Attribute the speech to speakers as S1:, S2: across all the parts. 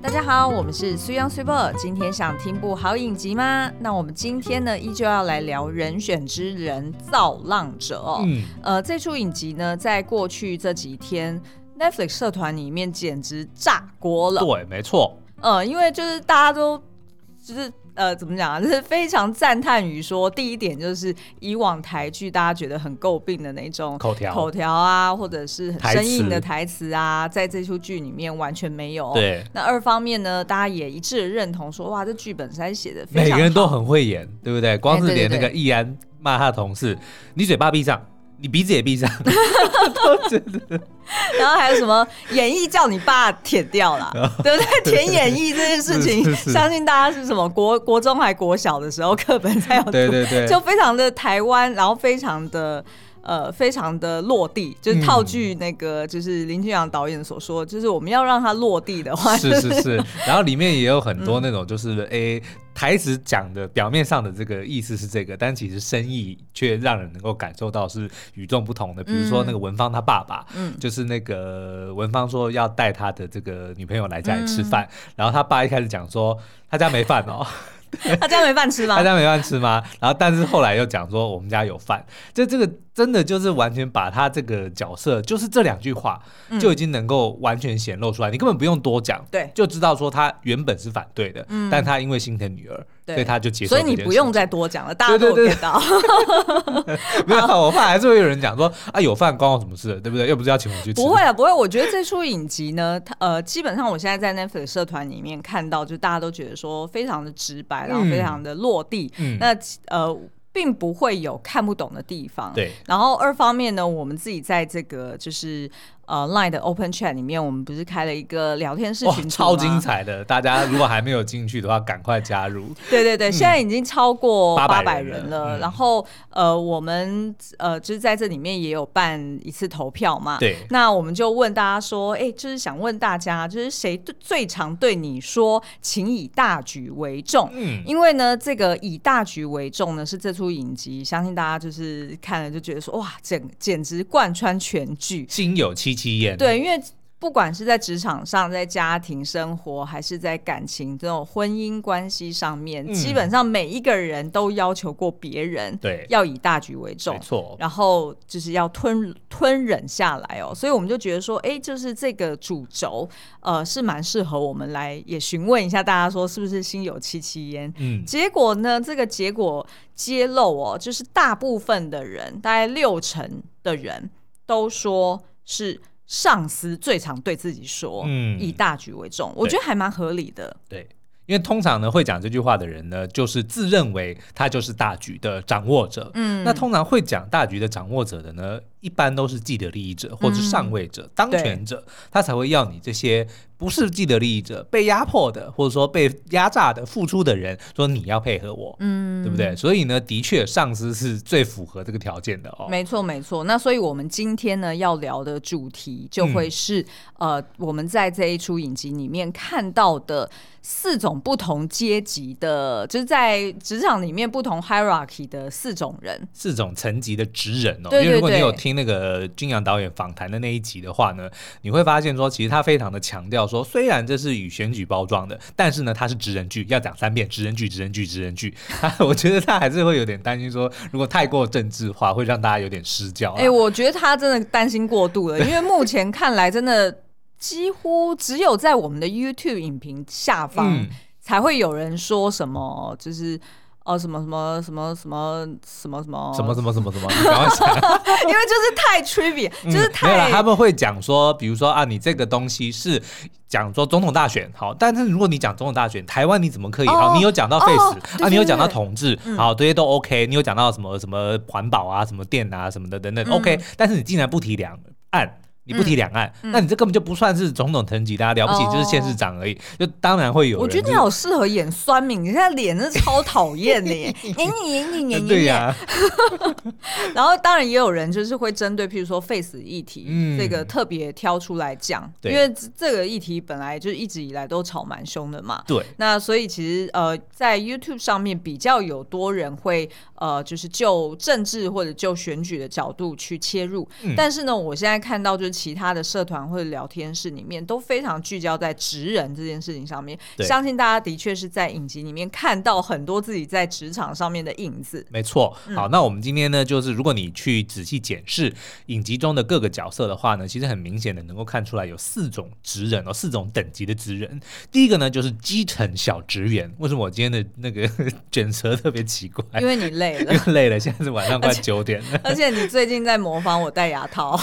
S1: 大家好，我们是 Suyoung Super。今天想听部好影集吗？那我们今天呢，依旧要来聊《人选之人造浪者》哦。嗯，呃，这出影集呢，在过去这几天，Netflix 社团里面简直炸锅了。
S2: 对，没错。
S1: 呃，因为就是大家都就是。呃，怎么讲啊？就是非常赞叹于说，第一点就是以往台剧大家觉得很诟病的那种
S2: 口条、
S1: 口条啊，或者是很生硬的台词啊，在这出剧里面完全没有。
S2: 对。
S1: 那二方面呢，大家也一致的认同说，哇，这剧本实在写的非常好，
S2: 每个人都很会演，对不对？光是连那个易安骂他的同事，你嘴巴闭上。你鼻子也闭上，都觉得。
S1: 然后还有什么演绎叫你爸舔掉了，对不对？舔演绎这件事情，相信大家是什么国国中还国小的时候课本才有读，
S2: 对对对，
S1: 就非常的台湾，然后非常的。呃，非常的落地，就是套句那个，就是林君阳导演所说，嗯、就是我们要让它落地的话，
S2: 是是是。然后里面也有很多那种，就是 诶、台词讲的表面上的这个意思是这个，但其实深意却让人能够感受到是与众不同的。比如说那个文芳他爸爸，嗯，就是那个文芳说要带他的这个女朋友来家里吃饭，嗯、然后他爸一开始讲说他家没饭哦。
S1: 他家没饭吃吗？
S2: 他家没饭吃吗？然后，但是后来又讲说我们家有饭，这这个真的就是完全把他这个角色，就是这两句话就已经能够完全显露出来，嗯、你根本不用多讲，对，就知道说他原本是反对的，嗯、但他因为心疼女儿。所以他就接受，
S1: 所以你不用再多讲了，大家都知道。
S2: 没有，我怕还是会有人讲说啊，有饭关我什么事，对不对？又不是要请我去吃。
S1: 不会啊，不会。我觉得这出影集呢，它呃，基本上我现在在 Netflix 社团里面看到，就大家都觉得说非常的直白，然后非常的落地。嗯、那呃。并不会有看不懂的地方。对，然后二方面呢，我们自己在这个就是呃 Line 的 Open Chat 里面，我们不是开了一个聊天室群，
S2: 超精彩的！大家如果还没有进去的话，赶快加入。
S1: 对对对，现在已经超过八百人了。然后呃，我们呃就是在这里面也有办一次投票嘛。对。那我们就问大家说，哎，就是想问大家，就是谁最常对你说，请以大局为重？嗯，因为呢，这个以大局为重呢，是这出。影集，相信大家就是看了就觉得说哇，简简直贯穿全剧，
S2: 心有戚
S1: 对，因为。不管是在职场上，在家庭生活，还是在感情这种婚姻关系上面，嗯、基本上每一个人都要求过别人，对，要以大局为重，没错，然后就是要吞吞忍下来哦。所以我们就觉得说，哎，就是这个主轴，呃，是蛮适合我们来也询问一下大家，说是不是心有戚戚焉？嗯，结果呢，这个结果揭露哦，就是大部分的人，大概六成的人都说是。上司最常对自己说：“嗯，以大局为重。”我觉得还蛮合理的。
S2: 对，因为通常呢，会讲这句话的人呢，就是自认为他就是大局的掌握者。嗯，那通常会讲大局的掌握者的呢，一般都是既得利益者或者是上位者、嗯、当权者，他才会要你这些。不是既得利益者，被压迫的，或者说被压榨的、付出的人，说你要配合我，嗯，对不对？所以呢，的确，上司是最符合这个条件的哦。
S1: 没错，没错。那所以我们今天呢要聊的主题就会是，嗯、呃，我们在这一出影集里面看到的四种不同阶级的，就是在职场里面不同 hierarchy 的四种人，
S2: 四种层级的职人哦。对对对。因为如果你有听那个君阳导演访谈的那一集的话呢，你会发现说，其实他非常的强调。说虽然这是以选举包装的，但是呢，它是职人剧，要讲三遍职人剧，职人剧，职人剧。我觉得他还是会有点担心，说如果太过政治化，会让大家有点失焦。
S1: 哎、欸，我觉得他真的担心过度了，因为目前看来，真的几乎只有在我们的 YouTube 影评下方才会有人说什么，就是。哦，什么什么什么什么什么什么
S2: 什么什么什么什么？你赶快讲，
S1: 因为就是太 trivial，、嗯、就是太。
S2: 没有，他们会讲说，比如说啊，你这个东西是讲说总统大选好，但是如果你讲总统大选，台湾你怎么可以？好、哦，你有讲到 face、哦、啊，你有讲到统治，嗯、好，这些都 OK。你有讲到什么什么环保啊，什么电啊，什么的等等、嗯、OK，但是你竟然不提两岸。你不提两岸，嗯、那你这根本就不算是总统层级，大家了不起就是县市长而已。哦、就当然会有。
S1: 我觉得你好适合演酸民，你现在脸是超讨厌的耶！你你你你你。对呀。然后当然也有人就是会针对，譬如说 face 议题，嗯、这个特别挑出来讲，对因为这个议题本来就一直以来都吵蛮凶的嘛。对。那所以其实呃，在 YouTube 上面比较有多人会呃，就是就政治或者就选举的角度去切入。嗯、但是呢，我现在看到就是。其他的社团或者聊天室里面，都非常聚焦在职人这件事情上面。相信大家的确是在影集里面看到很多自己在职场上面的影子。
S2: 没错。好，那我们今天呢，就是如果你去仔细检视影集中的各个角色的话呢，其实很明显的能够看出来有四种职人哦，四种等级的职人。第一个呢，就是基层小职员。为什么我今天的那个 卷舌特别奇怪？
S1: 因为你累了，
S2: 累了。现在是晚上快九点了，
S1: 而且你最近在模仿我戴牙套。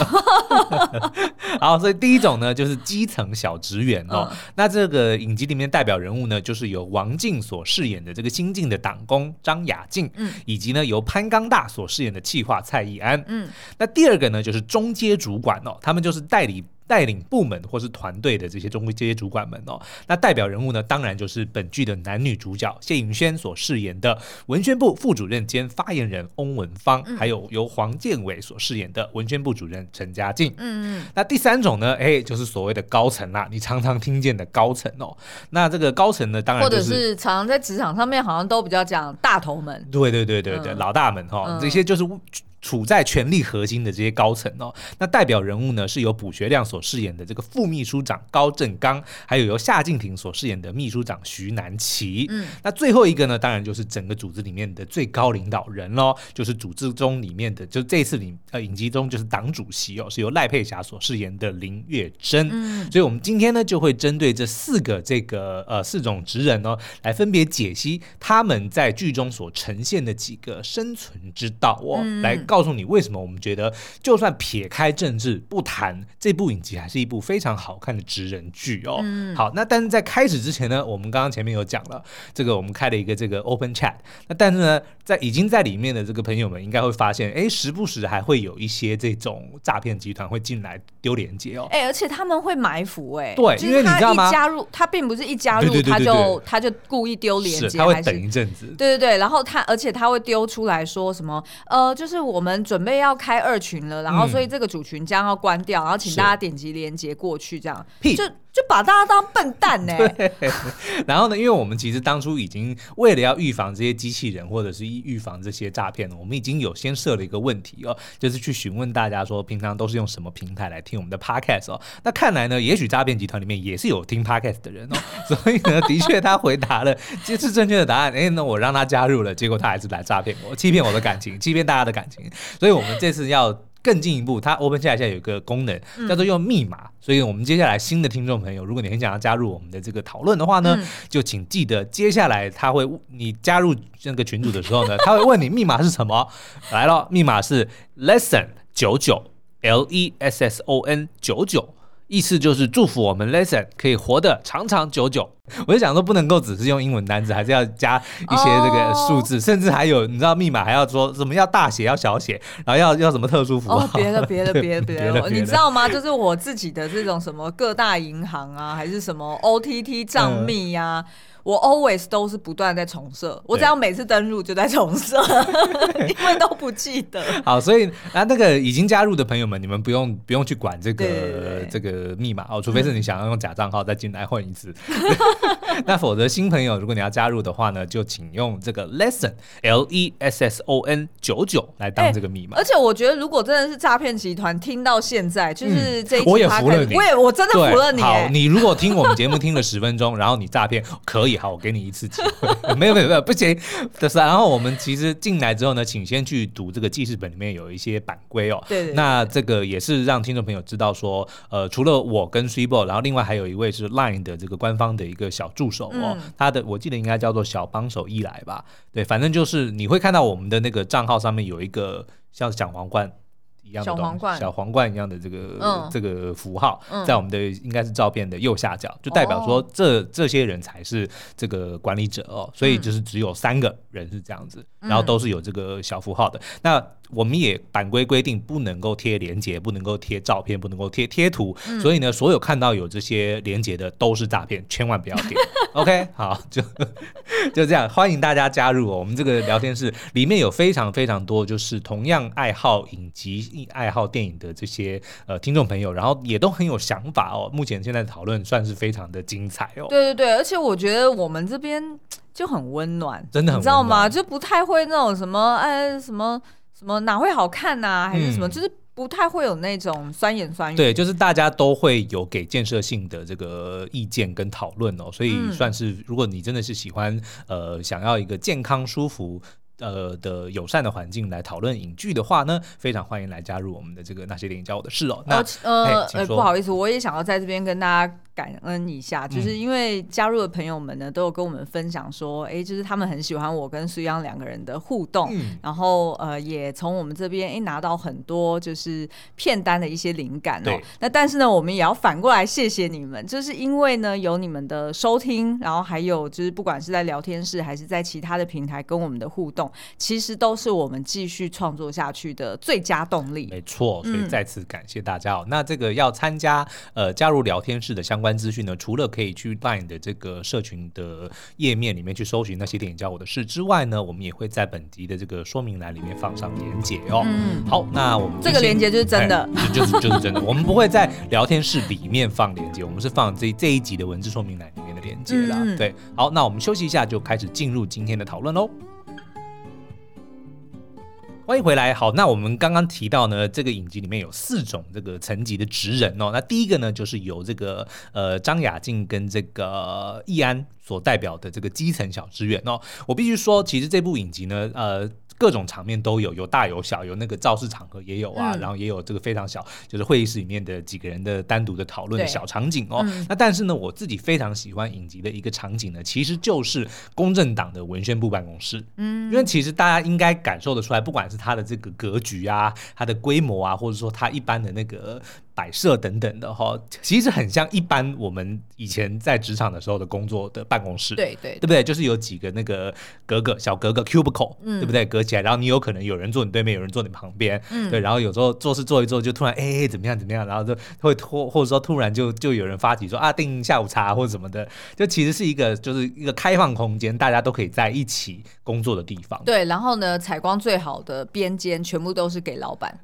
S2: 好，所以第一种呢，就是基层小职员哦。嗯、那这个影集里面代表人物呢，就是由王静所饰演的这个新晋的党工张雅静，嗯，以及呢由潘刚大所饰演的企划蔡义安，嗯。那第二个呢，就是中阶主管哦，他们就是代理。带领部门或是团队的这些中这些主管们哦，那代表人物呢，当然就是本剧的男女主角谢颖轩所饰演的文宣部副主任兼发言人翁文芳，嗯、还有由黄建伟所饰演的文宣部主任陈嘉静。嗯嗯。那第三种呢，哎，就是所谓的高层啦，你常常听见的高层哦。那这个高层呢，当然、就是、
S1: 或者是常常在职场上面好像都比较讲大头们。
S2: 对对对对对，嗯、老大们哈、哦，嗯、这些就是。处在权力核心的这些高层哦，那代表人物呢，是由卜学亮所饰演的这个副秘书长高振刚，还有由夏静婷所饰演的秘书长徐南琪。嗯，那最后一个呢，当然就是整个组织里面的最高领导人喽，就是组织中里面的，就这次里呃影集中就是党主席哦，是由赖佩霞所饰演的林月珍。嗯，所以我们今天呢就会针对这四个这个呃四种职人哦，来分别解析他们在剧中所呈现的几个生存之道哦，嗯、来告。告诉你为什么我们觉得，就算撇开政治不谈，这部影集还是一部非常好看的职人剧哦。嗯、好，那但是在开始之前呢，我们刚刚前面有讲了，这个我们开了一个这个 open chat。那但是呢，在已经在里面的这个朋友们应该会发现，哎，时不时还会有一些这种诈骗集团会进来丢链接哦。
S1: 哎，而且他们会埋伏哎，
S2: 对，因为你知道吗？
S1: 加入他并不是一加入他就他就故意丢链接，
S2: 他会等一阵子。
S1: 对对对，然后他而且他会丢出来说什么？呃，就是我们。我们准备要开二群了，然后所以这个主群将要关掉，嗯、然后请大家点击连接过去，这样。
S2: 屁
S1: 就就把大家当笨蛋呢、欸。
S2: 然后呢，因为我们其实当初已经为了要预防这些机器人或者是预防这些诈骗呢，我们已经有先设了一个问题哦，就是去询问大家说，平常都是用什么平台来听我们的 podcast 哦。那看来呢，也许诈骗集团里面也是有听 podcast 的人哦，所以呢，的确他回答了这是正确的答案。哎，那我让他加入了，结果他还是来诈骗我，欺骗我的感情，欺骗大家的感情。所以，我们这次要更进一步，它 Open Chat 现在有一个功能叫做用密码。嗯、所以，我们接下来新的听众朋友，如果你很想要加入我们的这个讨论的话呢，嗯、就请记得接下来他会你加入那个群组的时候呢，他会问你密码是什么。来了，密码是 Lesson 九九 L E S S O N 九九。意思就是祝福我们 Lesson 可以活得长长久久。我就想说，不能够只是用英文单词，还是要加一些这个数字，oh. 甚至还有你知道密码还要说什么要大写要小写，然后要要什么特殊符号。
S1: 哦，别的别的 别的别的，你知道吗？就是我自己的这种什么各大银行啊，还是什么 OTT 账密呀、啊。嗯我 always 都是不断在重设，我只要每次登录就在重设，对 因为都不记得。
S2: 好，所以那那个已经加入的朋友们，你们不用不用去管这个这个密码哦，除非是你想要用假账号再进来混一次。那否则新朋友，如果你要加入的话呢，就请用这个 lesson L E S S O N 九九来当这个密码。
S1: 而且我觉得，如果真的是诈骗集团，听到现在就是这
S2: 我也服了你，
S1: 我也我真的服了你。
S2: 好，你如果听我们节目听了十分钟，然后你诈骗，可以。好，我给你一次机会。没有没有没有，不行。就是，然后我们其实进来之后呢，请先去读这个记事本里面有一些版规哦。对，对，对。那这个也是让听众朋友知道说，呃，除了我跟 Cibo，然后另外还有一位是 Line 的这个官方的一个小助手哦，嗯、他的我记得应该叫做小帮手一来吧。对，反正就是你会看到我们的那个账号上面有一个像小皇冠。一样的小皇冠，小皇冠一样的这个、嗯、这个符号，在我们的应该是照片的右下角，嗯、就代表说这这些人才是这个管理者哦，所以就是只有三个人是这样子，嗯、然后都是有这个小符号的。那我们也版规规定不能够贴连接，不能够贴照片，不能够贴贴图，嗯、所以呢，所有看到有这些连接的都是诈骗，千万不要点。OK，好，就就这样，欢迎大家加入哦。我们这个聊天室里面有非常非常多，就是同样爱好影集、爱好电影的这些呃听众朋友，然后也都很有想法哦。目前现在的讨论算是非常的精彩哦。
S1: 对对对，而且我觉得我们这边就很温暖，
S2: 真的很暖，
S1: 你知道吗？就不太会那种什么哎什么。什么哪会好看呐、啊？还是什么？嗯、就是不太会有那种酸言酸语。
S2: 对，就是大家都会有给建设性的这个意见跟讨论哦，所以算是如果你真的是喜欢呃想要一个健康舒服。呃的友善的环境来讨论影剧的话呢，非常欢迎来加入我们的这个那些电影教我的事哦。那
S1: 呃呃，不好意思，我也想要在这边跟大家感恩一下，就是因为加入的朋友们呢，都有跟我们分享说，哎、欸，就是他们很喜欢我跟苏央两个人的互动，嗯、然后呃，也从我们这边哎、欸、拿到很多就是片单的一些灵感哦。那但是呢，我们也要反过来谢谢你们，就是因为呢有你们的收听，然后还有就是不管是在聊天室还是在其他的平台跟我们的互动。其实都是我们继续创作下去的最佳动力。
S2: 没错，所以再次感谢大家哦。嗯、那这个要参加呃加入聊天室的相关资讯呢，除了可以去 LINE 的这个社群的页面里面去搜寻那些电影教我的事之外呢，我们也会在本集的这个说明栏里面放上连接哦。嗯，好，那我们
S1: 这个连接就是真的，
S2: 就是就是真的。我们不会在聊天室里面放连接，我们是放这这一集的文字说明栏里面的连接啦。嗯、对，好，那我们休息一下，就开始进入今天的讨论喽。欢迎回来。好，那我们刚刚提到呢，这个影集里面有四种这个层级的职人哦。那第一个呢，就是由这个呃张雅静跟这个易安所代表的这个基层小职员哦。我必须说，其实这部影集呢，呃。各种场面都有，有大有小，有那个造势场合也有啊，嗯、然后也有这个非常小，就是会议室里面的几个人的单独的讨论的小场景哦。嗯、那但是呢，我自己非常喜欢影集的一个场景呢，其实就是公正党的文宣部办公室。嗯，因为其实大家应该感受得出来，不管是它的这个格局啊，它的规模啊，或者说它一般的那个。摆设等等的哈，其实很像一般我们以前在职场的时候的工作的办公室，
S1: 对对，对
S2: 不对？就是有几个那个格格小格格 cubicle，嗯，对不对？隔起来，然后你有可能有人坐你对面，有人坐你旁边，嗯，对。然后有时候做事做一做，就突然哎怎么样怎么样，然后就会拖，或者说突然就就有人发起说啊订下午茶或者什么的，就其实是一个就是一个开放空间，大家都可以在一起工作的地方。
S1: 对，然后呢，采光最好的边间全部都是给老板。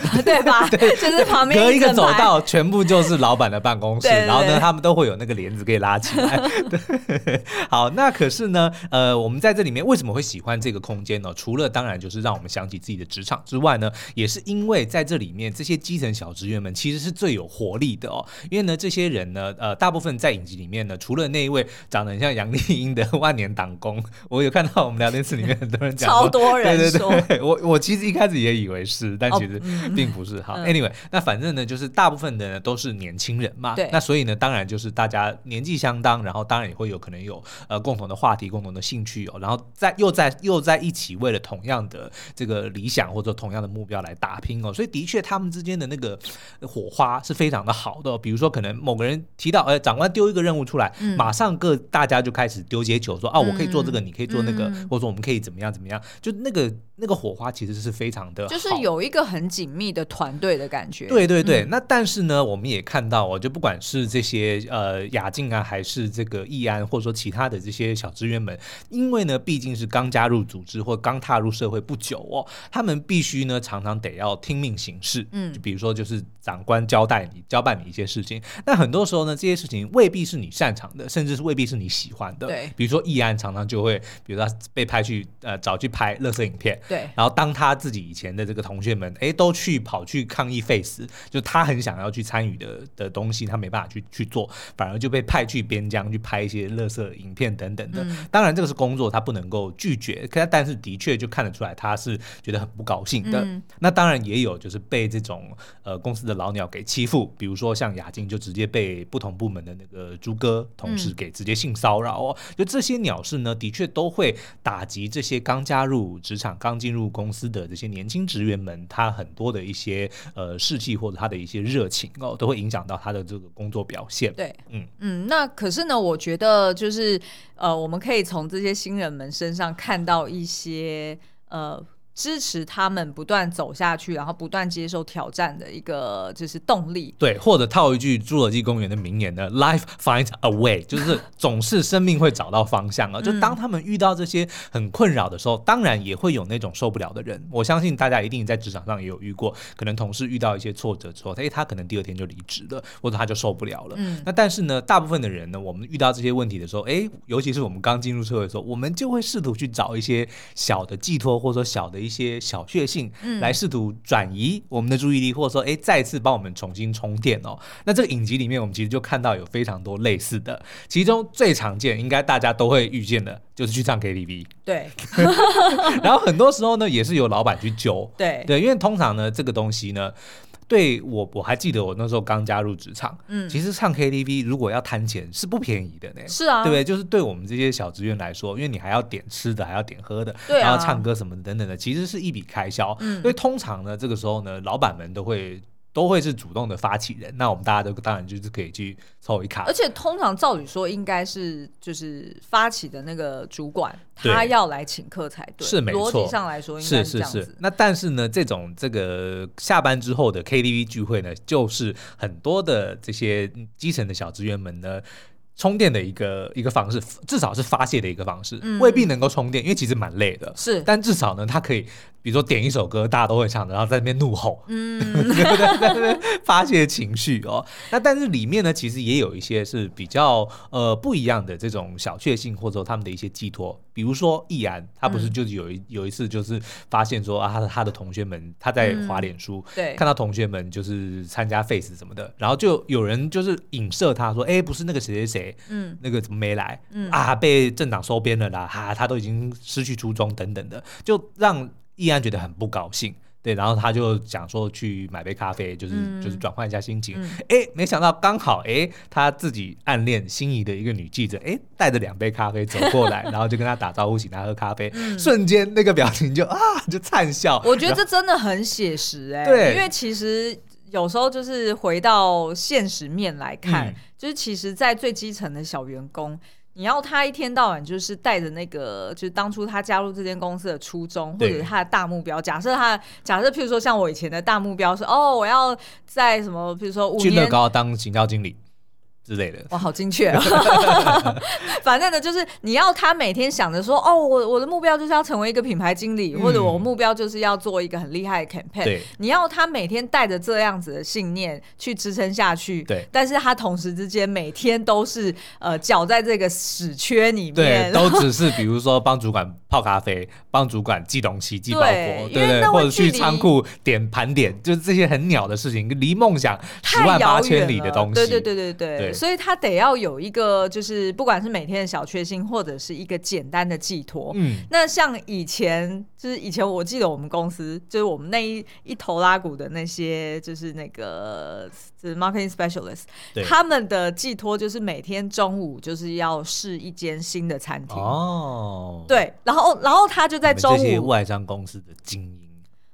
S1: 对吧？对，就是旁边
S2: 隔一个走道，全部就是老板的办公室。对对对，然后呢，他们都会有那个帘子可以拉起来。对，好，那可是呢，呃，我们在这里面为什么会喜欢这个空间呢？除了当然就是让我们想起自己的职场之外呢，也是因为在这里面这些基层小职员们其实是最有活力的哦。因为呢，这些人呢，呃，大部分在影集里面呢，除了那一位长得很像杨丽英的万年党工，我有看到我们聊天室里面很多人讲，
S1: 超多人
S2: 说，对对对，我我其实一开始也以为是，但其实。哦并不是哈，Anyway，那反正呢，就是大部分的呢都是年轻人嘛，对，那所以呢，当然就是大家年纪相当，然后当然也会有可能有呃共同的话题、共同的兴趣哦，然后在又在又在一起为了同样的这个理想或者同样的目标来打拼哦，所以的确他们之间的那个火花是非常的好的哦。比如说，可能某个人提到，呃，长官丢一个任务出来，嗯、马上各大家就开始丢接球，说啊，我可以做这个，你可以做那个，嗯、或者说我们可以怎么样怎么样，就那个那个火花其实是非常的，
S1: 就是有一个很紧密。的团队的感觉，
S2: 对对对。嗯、那但是呢，我们也看到哦，就不管是这些呃雅静啊，还是这个易安，或者说其他的这些小职员们，因为呢，毕竟是刚加入组织或刚踏入社会不久哦，他们必须呢常常得要听命行事。嗯，就比如说就是长官交代你交办你一些事情，那很多时候呢，这些事情未必是你擅长的，甚至是未必是你喜欢的。对，比如说易安常常就会，比如说他被派去呃找去拍垃圾影片，对，然后当他自己以前的这个同学们哎都去。跑去抗议 Face，，就他很想要去参与的的东西，他没办法去去做，反而就被派去边疆去拍一些乐色影片等等的。嗯、当然，这个是工作，他不能够拒绝。可但是的确就看得出来，他是觉得很不高兴的。嗯、那当然也有就是被这种呃公司的老鸟给欺负，比如说像雅静就直接被不同部门的那个朱哥同事给直接性骚扰哦。嗯、就这些鸟事呢，的确都会打击这些刚加入职场、刚进入公司的这些年轻职员们，他很多的。一些呃士气或者他的一些热情哦，都会影响到他的这个工作表现。
S1: 对，嗯嗯，那可是呢，我觉得就是呃，我们可以从这些新人们身上看到一些呃。支持他们不断走下去，然后不断接受挑战的一个就是动力。
S2: 对，或者套一句《侏罗纪公园》的名言呢，“Life finds a way”，就是总是生命会找到方向啊。就当他们遇到这些很困扰的时候，当然也会有那种受不了的人。我相信大家一定在职场上也有遇过，可能同事遇到一些挫折之后，哎，他可能第二天就离职了，或者他就受不了了。嗯。那但是呢，大部分的人呢，我们遇到这些问题的时候，哎，尤其是我们刚进入社会的时候，我们就会试图去找一些小的寄托，或者说小的。的一些小确幸，来试图转移我们的注意力，或者说，哎，再次帮我们重新充电哦。那这个影集里面，我们其实就看到有非常多类似的，其中最常见，应该大家都会遇见的，就是去唱 KTV。
S1: 对。
S2: 然后很多时候呢，也是由老板去揪。
S1: 对。
S2: 对，因为通常呢，这个东西呢。对我我还记得我那时候刚加入职场，嗯，其实唱 KTV 如果要摊钱是不便宜的呢。
S1: 是啊，
S2: 对不对？就是对我们这些小职员来说，因为你还要点吃的，还要点喝的，对啊，然后唱歌什么等等的，其实是一笔开销。嗯，所以通常呢，这个时候呢，老板们都会。都会是主动的发起人，那我们大家都当然就是可以去凑一卡。
S1: 而且通常照理说应该是就是发起的那个主管，他要来请客才对。
S2: 是没错，
S1: 逻辑上来说应该
S2: 是这样子。是是是。那但是呢，这种这个下班之后的 KTV 聚会呢，就是很多的这些基层的小职员们呢。充电的一个一个方式，至少是发泄的一个方式，嗯、未必能够充电，因为其实蛮累的。
S1: 是，
S2: 但至少呢，它可以，比如说点一首歌，大家都会唱的，然后在那边怒吼，嗯，对 不对？在那边发泄情绪哦。那但是里面呢，其实也有一些是比较呃不一样的这种小确幸，或者说他们的一些寄托。比如说易安，他不是就是有一、嗯、有一次就是发现说啊，他的他的同学们他在滑脸书，对、嗯，看到同学们就是参加 Face 什么的，然后就有人就是影射他说，哎，不是那个谁谁谁。嗯，那个怎么没来？嗯啊，被镇长收编了啦！哈、啊，他都已经失去初衷等等的，就让易安觉得很不高兴。对，然后他就想说去买杯咖啡，就是、嗯、就是转换一下心情。哎、嗯，没想到刚好哎，他自己暗恋心仪的一个女记者，哎，带着两杯咖啡走过来，然后就跟他打招呼，请他喝咖啡。嗯、瞬间那个表情就啊，就灿笑。
S1: 我觉得这真的很写实哎，对，因为其实。有时候就是回到现实面来看，嗯、就是其实，在最基层的小员工，你要他一天到晚就是带着那个，就是当初他加入这间公司的初衷，或者是他的大目标。假设他，假设譬如说，像我以前的大目标是，哦，我要在什么，比如说五年，
S2: 去乐高当行销经理。之类的，
S1: 哇，好精确啊！反正呢，就是你要他每天想着说，哦，我我的目标就是要成为一个品牌经理，嗯、或者我目标就是要做一个很厉害的 campaign。对，你要他每天带着这样子的信念去支撑下去。对，但是他同时之间每天都是呃搅在这个屎圈里面，
S2: 对，都只是比如说帮主管泡咖啡，帮主管寄东西、寄包裹，对不对，对？或者去仓库点盘点，就是这些很鸟的事情，离梦想十万八千里的东西。
S1: 对对对对对。对所以他得要有一个，就是不管是每天的小确幸，或者是一个简单的寄托。嗯，那像以前，就是以前我记得我们公司，就是我们那一一头拉股的那些，就是那个就是 marketing specialist，对他们的寄托就是每天中午就是要试一间新的餐厅。哦，对，然后然后他就在中午这
S2: 些外商公司的经营。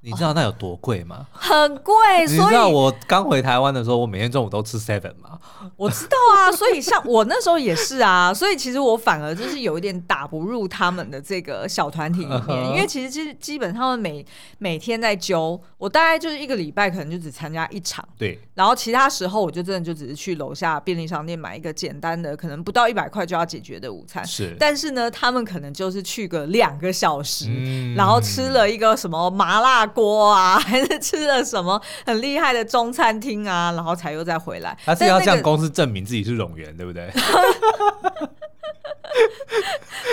S2: 你知道那有多贵吗？
S1: 很贵，
S2: 你知道我刚回台湾的时候，我每天中午都吃 seven 吗？
S1: 我知道啊，所以像我那时候也是啊，所以其实我反而就是有一点打不入他们的这个小团体里面，因为其实基基本上每每天在揪，我大概就是一个礼拜可能就只参加一场，
S2: 对，
S1: 然后其他时候我就真的就只是去楼下便利商店买一个简单的，可能不到一百块就要解决的午餐，
S2: 是，
S1: 但是呢，他们可能就是去个两个小时，嗯、然后吃了一个什么麻辣。锅啊，还是吃了什么很厉害的中餐厅啊，然后才又再回来。
S2: 他是要向公司证明自己是冗员，对不对？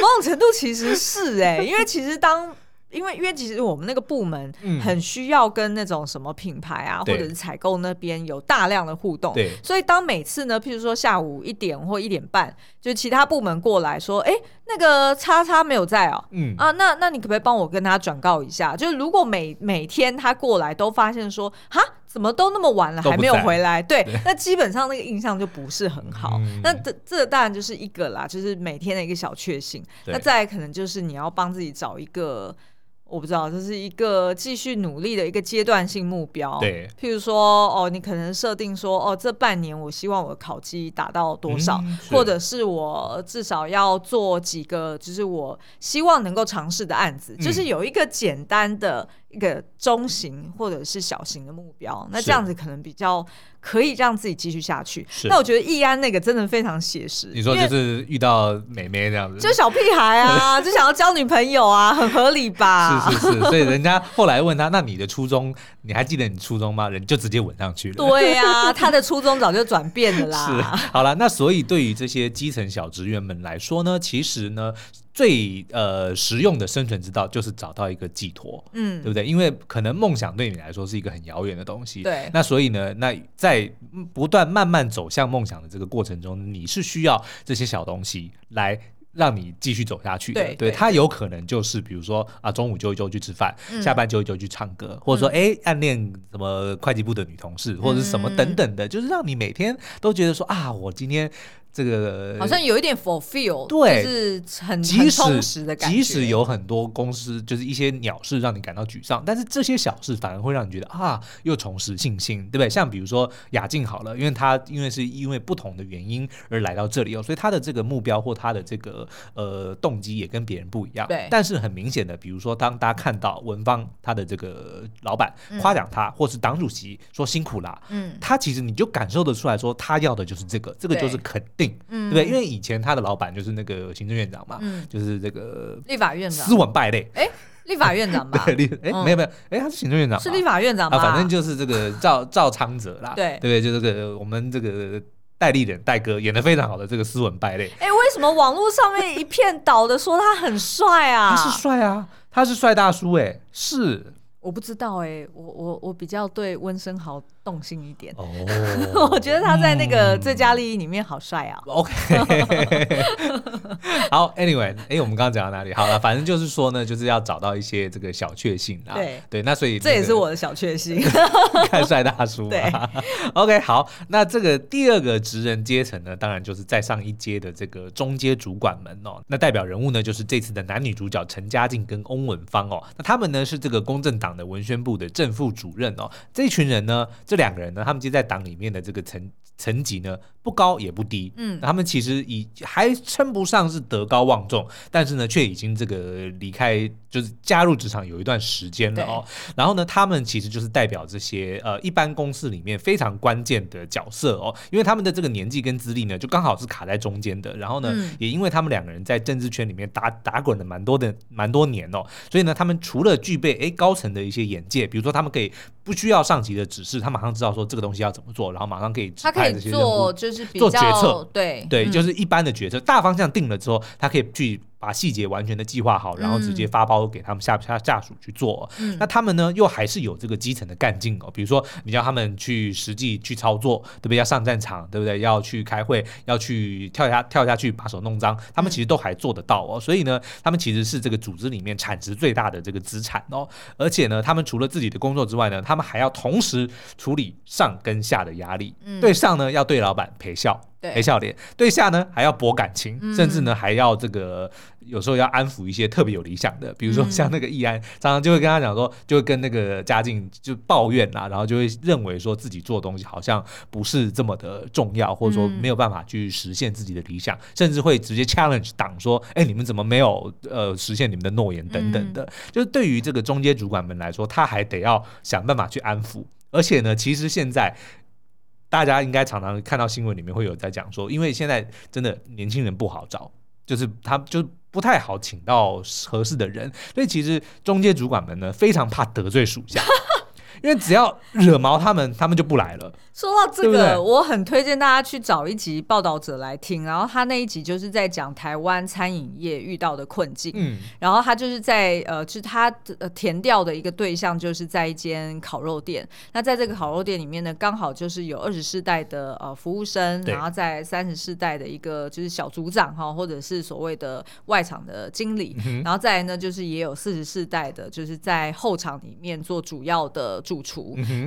S1: 某种程度其实是哎、欸，因为其实当。因为，因为其实我们那个部门很需要跟那种什么品牌啊，嗯、或者是采购那边有大量的互动，所以当每次呢，譬如说下午一点或一点半，就其他部门过来说，哎，那个叉叉没有在哦，嗯啊，那那你可不可以帮我跟他转告一下？就是如果每每天他过来都发现说，哈，怎么都那么晚了还没有回来，对，那基本上那个印象就不是很好。嗯、那这这当然就是一个啦，就是每天的一个小确幸。那再来可能就是你要帮自己找一个。我不知道，这是一个继续努力的一个阶段性目标。对，譬如说，哦，你可能设定说，哦，这半年我希望我的考绩达到多少，嗯、或者是我至少要做几个，就是我希望能够尝试的案子，嗯、就是有一个简单的。一个中型或者是小型的目标，那这样子可能比较可以让自己继续下去。那我觉得易安那个真的非常写实。
S2: 你说就是遇到美眉这样子，
S1: 就小屁孩啊，就想要交女朋友啊，很合理吧？
S2: 是是是，所以人家后来问他，那你的初衷，你还记得你初衷吗？人就直接吻上去了。
S1: 对呀、啊，他的初衷早就转变了啦。
S2: 是，好了，那所以对于这些基层小职员们来说呢，其实呢。最呃实用的生存之道就是找到一个寄托，嗯，对不对？因为可能梦想对你来说是一个很遥远的东西，
S1: 对。
S2: 那所以呢，那在不断慢慢走向梦想的这个过程中，你是需要这些小东西来。让你继续走下去的，对，他有可能就是比如说啊，中午就一就去吃饭，嗯、下班就一就去唱歌，或者说哎、嗯，暗恋什么会计部的女同事，或者是什么等等的，嗯、就是让你每天都觉得说啊，我今天。这个
S1: 好像有一点 fulfill，
S2: 对，
S1: 就是很很充实的感觉。
S2: 即使有很多公司就是一些鸟事让你感到沮丧，但是这些小事反而会让你觉得啊，又重拾信心，对不对？像比如说雅静好了，因为她因为是因为不同的原因而来到这里哦，所以她的这个目标或她的这个呃动机也跟别人不一样。
S1: 对。
S2: 但是很明显的，比如说当大家看到文芳他的这个老板夸奖他，嗯、或是党主席说辛苦啦，嗯，他其实你就感受得出来说他要的就是这个，这个就是肯定。嗯，对，因为以前他的老板就是那个行政院长嘛，嗯，就是这个
S1: 立法院长，
S2: 斯文败类。
S1: 哎，立法院长吧？
S2: 对，立哎，没有没有，哎，他是行政院长，
S1: 是立法院长
S2: 啊，反正就是这个赵赵昌泽啦，
S1: 对
S2: 对，就这个我们这个戴立忍戴哥演的非常好的这个斯文败类。
S1: 哎，为什么网络上面一片倒的说他很帅啊？
S2: 他是帅啊，他是帅大叔，哎，是。
S1: 我不知道哎，我我我比较对温昇豪动心一点。哦，我觉得他在那个最佳利益里面好帅啊。
S2: OK，好，Anyway，哎，我们刚刚讲到哪里？好了，反正就是说呢，就是要找到一些这个小确幸啊。
S1: 对
S2: 对，那所以
S1: 这也是我的小确幸，
S2: 看帅大叔。对，OK，好，那这个第二个职人阶层呢，当然就是再上一阶的这个中阶主管们哦。那代表人物呢，就是这次的男女主角陈嘉靖跟翁文芳哦。那他们呢是这个公正党的文宣部的正副主任哦，这一群人呢，这两个人呢，他们就在党里面的这个层层级呢，不高也不低，嗯，他们其实已还称不上是德高望重，但是呢，却已经这个离开，就是加入职场有一段时间了哦。然后呢，他们其实就是代表这些呃一般公司里面非常关键的角色哦，因为他们的这个年纪跟资历呢，就刚好是卡在中间的。然后呢，嗯、也因为他们两个人在政治圈里面打打滚了蛮多的蛮多年哦，所以呢，他们除了具备诶高层的一些眼界，比如说他们可以不需要上级的指示，他马上知道说这个东西要怎么做，然后马上可以他可以
S1: 做就是
S2: 做决策，
S1: 对。
S2: 对，就是一般的决策，大方向定了之后，他可以去。把细节完全的计划好，然后直接发包给他们下下下属去做。嗯，那他们呢，又还是有这个基层的干劲哦。比如说，你叫他们去实际去操作，对不对？要上战场，对不对？要去开会，要去跳下跳下去把手弄脏，他们其实都还做得到哦。所以呢，他们其实是这个组织里面产值最大的这个资产哦。而且呢，他们除了自己的工作之外呢，他们还要同时处理上跟下的压力。嗯，对上呢要对老板陪笑。陪笑脸，对下呢还要博感情，嗯、甚至呢还要这个有时候要安抚一些特别有理想的，比如说像那个易安，嗯、常常就会跟他讲说，就会跟那个嘉靖就抱怨啊，然后就会认为说自己做东西好像不是这么的重要，或者说没有办法去实现自己的理想，嗯、甚至会直接 challenge 党说，哎，你们怎么没有呃实现你们的诺言等等的，嗯、就是对于这个中间主管们来说，他还得要想办法去安抚，而且呢，其实现在。大家应该常常看到新闻里面会有在讲说，因为现在真的年轻人不好找，就是他就不太好请到合适的人，所以其实中介主管们呢非常怕得罪属下，因为只要惹毛他们，他们就不来了。
S1: 说到这个，对对，我很推荐大家去找一集报道者来听，然后他那一集就是在讲台湾餐饮业遇到的困境，嗯，然后他就是在呃，就是他呃田调的一个对象，就是在一间烤肉店。那在这个烤肉店里面呢，刚好就是有二十世代的呃服务生，然后在三十世代的一个就是小组长哈，或者是所谓的外场的经理，嗯、然后再来呢，就是也有四十世代的，就是在后场里面做主要的主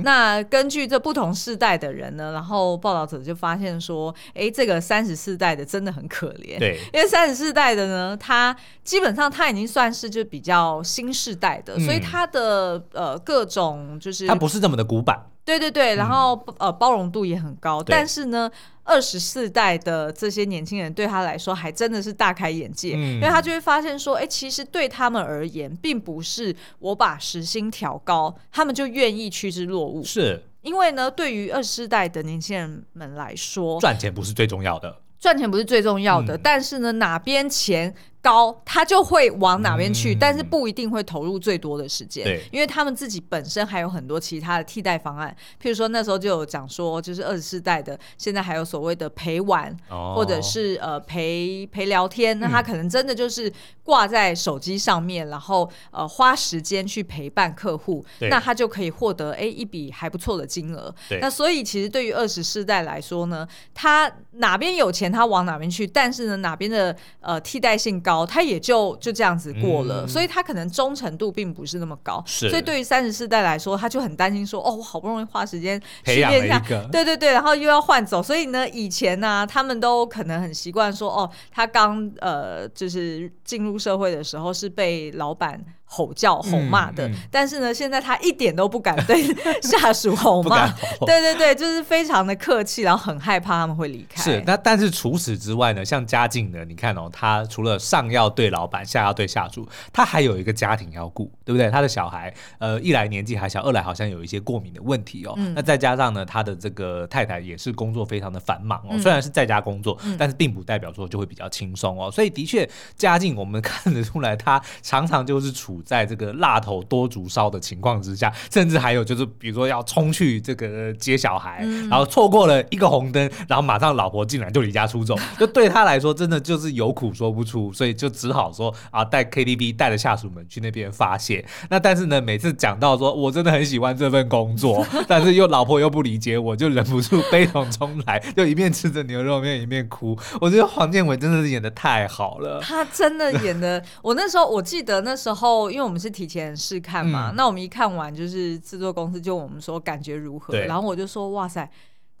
S1: 那根据这不同世代。的人呢，然后报道者就发现说，哎，这个三十四代的真的很可怜，
S2: 对，
S1: 因为三十四代的呢，他基本上他已经算是就比较新世代的，嗯、所以他的呃各种就是
S2: 他不是这么的古板，
S1: 对对对，然后、嗯、呃包容度也很高，但是呢，二十四代的这些年轻人对他来说还真的是大开眼界，嗯、因为他就会发现说，哎，其实对他们而言，并不是我把时薪调高，他们就愿意趋之若鹜，
S2: 是。
S1: 因为呢，对于二十四代的年轻人们来说，
S2: 赚钱不是最重要的。
S1: 赚钱不是最重要的，嗯、但是呢，哪边钱高，他就会往哪边去，嗯、但是不一定会投入最多的时间，
S2: 对，
S1: 因为他们自己本身还有很多其他的替代方案，譬如说那时候就有讲说，就是二十世代的现在还有所谓的陪玩，哦、或者是呃陪陪聊天，那他可能真的就是挂在手机上面，嗯、然后呃花时间去陪伴客户，那他就可以获得哎一笔还不错的金额。对。那所以其实对于二十世代来说呢，他哪边有钱他往哪边去，但是呢哪边的呃替代性高。他也就就这样子过了，嗯、所以他可能忠诚度并不是那么高。
S2: 是
S1: 所以对于三十四代来说，他就很担心说：“哦，我好不容易花时间训练一下，对对对，然后又要换走。”所以呢，以前呢、啊，他们都可能很习惯说：“哦，他刚呃，就是进入社会的时候是被老板。”吼叫吼骂的，嗯嗯、但是呢，现在他一点都不敢对 下属吼骂，对对对，就是非常的客气，然后很害怕他们会离开。
S2: 是，那但是除此之外呢，像家境呢，你看哦，他除了上要对老板，下要对下属，他还有一个家庭要顾，对不对？他的小孩，呃，一来年纪还小，二来好像有一些过敏的问题哦。嗯、那再加上呢，他的这个太太也是工作非常的繁忙哦，嗯、虽然是在家工作，嗯、但是并不代表说就会比较轻松哦。所以的确，家境我们看得出来，他常常就是处。在这个辣头多竹烧的情况之下，甚至还有就是，比如说要冲去这个接小孩，嗯、然后错过了一个红灯，然后马上老婆竟然就离家出走，就对他来说真的就是有苦说不出，所以就只好说啊，带 KTV 带着下属们去那边发泄。那但是呢，每次讲到说我真的很喜欢这份工作，但是又老婆又不理解我，就忍不住悲从中来，就一面吃着牛肉面一面哭。我觉得黄建伟真的是演的太好了，
S1: 他真的演的，我那时候我记得那时候。因为我们是提前试看嘛，嗯、那我们一看完就是制作公司就我们说感觉如何，然后我就说哇塞，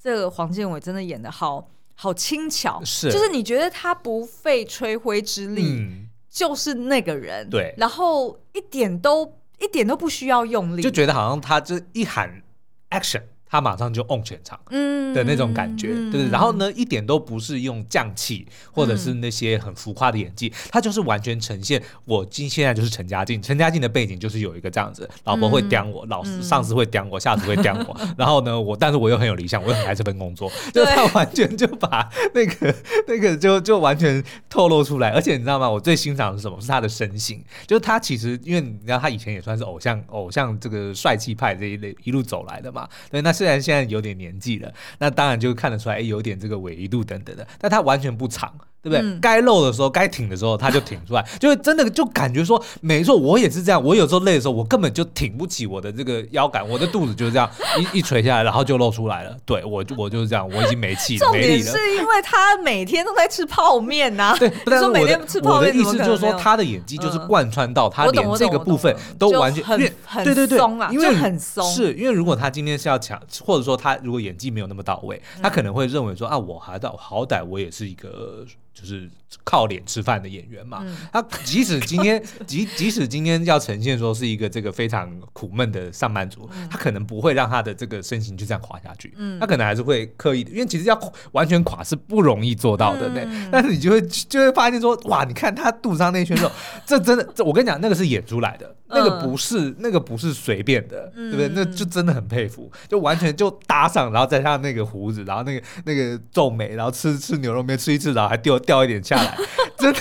S1: 这个黄建伟真的演的好好轻巧，是。就是你觉得他不费吹灰之力，嗯、就是那个人，
S2: 对，
S1: 然后一点都一点都不需要用力，
S2: 就觉得好像他这一喊 action。他马上就 on 全场，嗯的那种感觉，嗯、对，然后呢，一点都不是用匠气或者是那些很浮夸的演技，他、嗯、就是完全呈现我今现在就是陈家竞，陈家竞的背景就是有一个这样子，老婆会刁我，老、嗯、上司会刁我，下属会刁我，嗯、然后呢，我但是我又很有理想，我又很爱这份工作，对就他完全就把那个 那个就就完全透露出来，而且你知道吗？我最欣赏的是什么？是他的身形，就是他其实因为你知道他以前也算是偶像偶像这个帅气派这一类一路走来的嘛，对，那。虽然现在有点年纪了，那当然就看得出来，哎，有点这个纬度等等的，但它完全不长。对不对？嗯、该露的时候，该挺的时候，他就挺出来，就会真的就感觉说，没错，我也是这样。我有时候累的时候，我根本就挺不起我的这个腰杆，我的肚子就是这样 一一垂下来，然后就露出来了。对我，我就是这样，我已经没气了，没力了。
S1: 是因为他每天都在吃泡面呐、啊。
S2: 对，但是我的我的意思就是说，他的演技就是贯穿到他连这个部分都完全
S1: 很很对对对，因为很松。
S2: 是因为如果他今天是要抢，或者说他如果演技没有那么到位，他可能会认为说啊，我还到好歹我也是一个。就是靠脸吃饭的演员嘛，嗯、他即使 今天即即使今天要呈现说是一个这个非常苦闷的上班族，嗯、他可能不会让他的这个身形就这样垮下去，嗯、他可能还是会刻意的，因为其实要完全垮是不容易做到的，对。嗯、但是你就会就会发现说，哇，你看他肚子上那圈肉，这真的，这我跟你讲，那个是演出来的，那个不是、嗯、那个不是随便的，对不对？那就真的很佩服，就完全就搭上，然后再加上那个胡子，然后那个那个皱眉，然后吃吃牛肉面吃一次，然后还掉。掉一点下来，真的，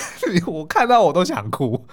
S2: 我看到我都想哭，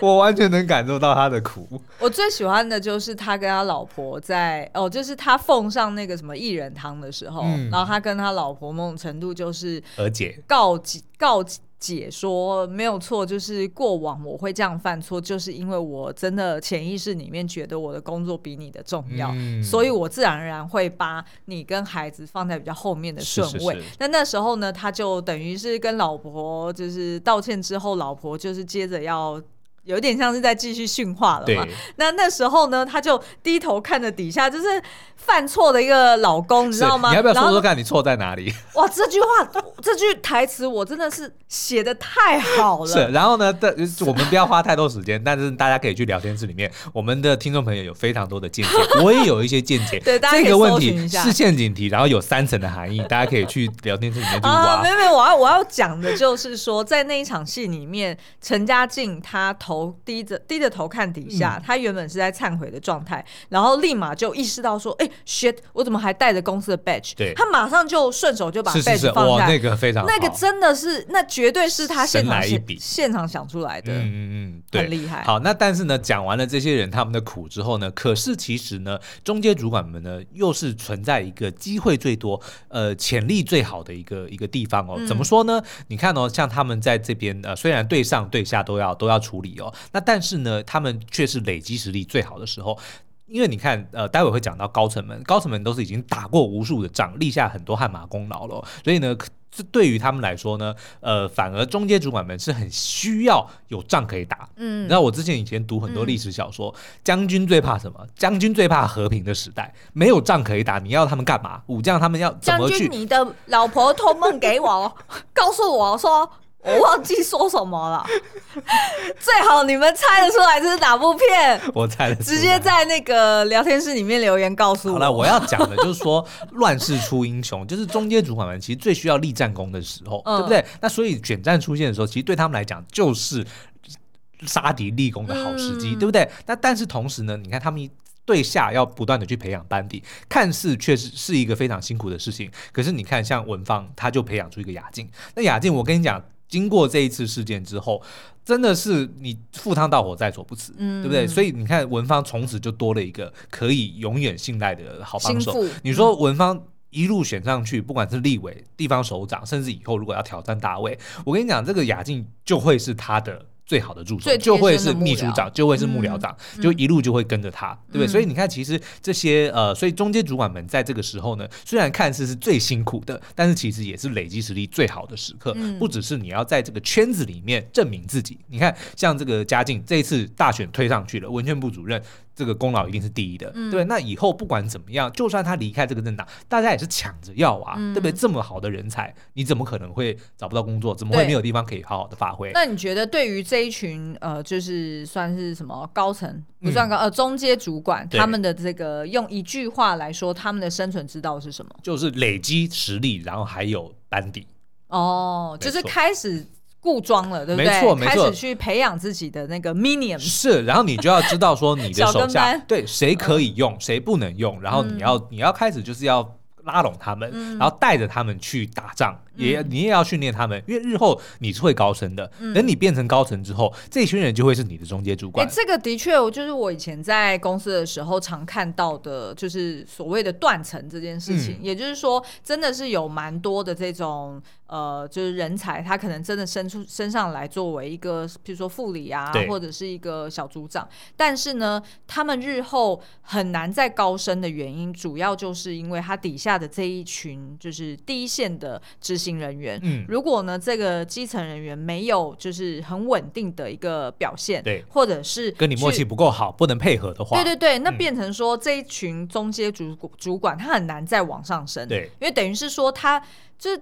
S2: 我完全能感受到他的苦。
S1: 我最喜欢的就是他跟他老婆在哦，就是他奉上那个什么薏仁汤的时候，嗯、然后他跟他老婆某种程度就是
S2: 和解，
S1: 告告解说没有错，就是过往我会这样犯错，就是因为我真的潜意识里面觉得我的工作比你的重要，嗯、所以我自然而然会把你跟孩子放在比较后面的顺位。那那时候呢，他就等于是跟老婆就是道歉之后，老婆就是接着要。有点像是在继续训话了嘛？对那那时候呢，他就低头看着底下，就是犯错的一个老公，你知道吗？
S2: 你要不要说说看你错在哪里？
S1: 哇，这句话，这句台词我真的是写的太好了。
S2: 是，然后呢，我们不要花太多时间，但是大家可以去聊天室里面，我们的听众朋友有非常多的见解，我也有一些见解。
S1: 对，大家可以
S2: 这个问题是陷阱题，然后有三层的含义，大家可以去聊天室里面去 挖。
S1: 啊，没有没有，我要我要讲的就是说，在那一场戏里面，陈家竞他投。头低着低着头看底下，嗯、他原本是在忏悔的状态，然后立马就意识到说：“哎、欸、，shit，我怎么还带着公司的 badge？”
S2: 对，
S1: 他马上就顺手就把 badge 放下。
S2: 那个非常，
S1: 那个真的是，那绝对是他现场现场想出来的。嗯
S2: 嗯嗯，对，
S1: 很厉害。
S2: 好，那但是呢，讲完了这些人他们的苦之后呢，可是其实呢，中间主管们呢，又是存在一个机会最多、呃，潜力最好的一个一个地方哦。怎么说呢？嗯、你看哦，像他们在这边呃，虽然对上对下都要都要处理哦，那但是呢，他们却是累积实力最好的时候。因为你看，呃，待会会讲到高层们，高层们都是已经打过无数的仗，立下很多汗马功劳了，所以呢，这对于他们来说呢，呃，反而中阶主管们是很需要有仗可以打。嗯，你知道我之前以前读很多历史小说，嗯、将军最怕什么？将军最怕和平的时代，没有仗可以打，你要他们干嘛？武将他们要怎么去？
S1: 将军，你的老婆托梦给我，告诉我说。我忘记说什么了，最好你们猜得出来这是哪部片？
S2: 我猜的，
S1: 直接在那个聊天室里面留言告诉我。
S2: 好了，我要讲的就是说，乱世出英雄，就是中间主管们其实最需要立战功的时候，嗯、对不对？那所以卷战出现的时候，其实对他们来讲就是杀敌立功的好时机，嗯、对不对？那但是同时呢，你看他们对下要不断的去培养班底，看似确实是一个非常辛苦的事情。可是你看，像文芳，他就培养出一个雅静。那雅静，我跟你讲。经过这一次事件之后，真的是你赴汤蹈火在所不辞，嗯、对不对？所以你看，文芳从此就多了一个可以永远信赖的好帮手。你说文芳一路选上去，不管是立委、地方首长，甚至以后如果要挑战大位，我跟你讲，这个雅静就会是他的。最好的助手就会是秘书长，就会是幕僚长，就一路就会跟着他，对不对？所以你看，其实这些呃，所以中间主管们在这个时候呢，虽然看似是最辛苦的，但是其实也是累积实力最好的时刻。不只是你要在这个圈子里面证明自己，你看，像这个嘉靖这一次大选推上去了，文宣部主任。这个功劳一定是第一的，嗯、对。那以后不管怎么样，就算他离开这个政党，大家也是抢着要啊，嗯、对不对？这么好的人才，你怎么可能会找不到工作？怎么会没有地方可以好好的发挥？
S1: 那你觉得，对于这一群呃，就是算是什么高层，不算高、嗯、呃中阶主管，他们的这个用一句话来说，他们的生存之道是什么？
S2: 就是累积实力，然后还有班底。
S1: 哦，就是开始。固装了，对不对？没错，没错。开始去培养自己的那个 minion。
S2: 是，然后你就要知道说你的 手下对谁可以用，谁不能用，然后你要、嗯、你要开始就是要拉拢他们，嗯、然后带着他们去打仗。也你也要训练他们，因为日后你是会高升的。嗯、等你变成高层之后，这群人就会是你的中介主管。
S1: 欸、这个的确，我就是我以前在公司的时候常看到的，就是所谓的断层这件事情。嗯、也就是说，真的是有蛮多的这种呃，就是人才，他可能真的升出升上来作为一个，比如说副理啊，或者是一个小组长。但是呢，他们日后很难再高升的原因，主要就是因为他底下的这一群，就是第一线的执行人员，嗯，如果呢，这个基层人员没有就是很稳定的一个表现，
S2: 对，
S1: 或者是
S2: 跟你默契不够好，不能配合的话，
S1: 对对对，那变成说这一群中阶主主管他很难再往上升，
S2: 对，
S1: 因为等于是说他就是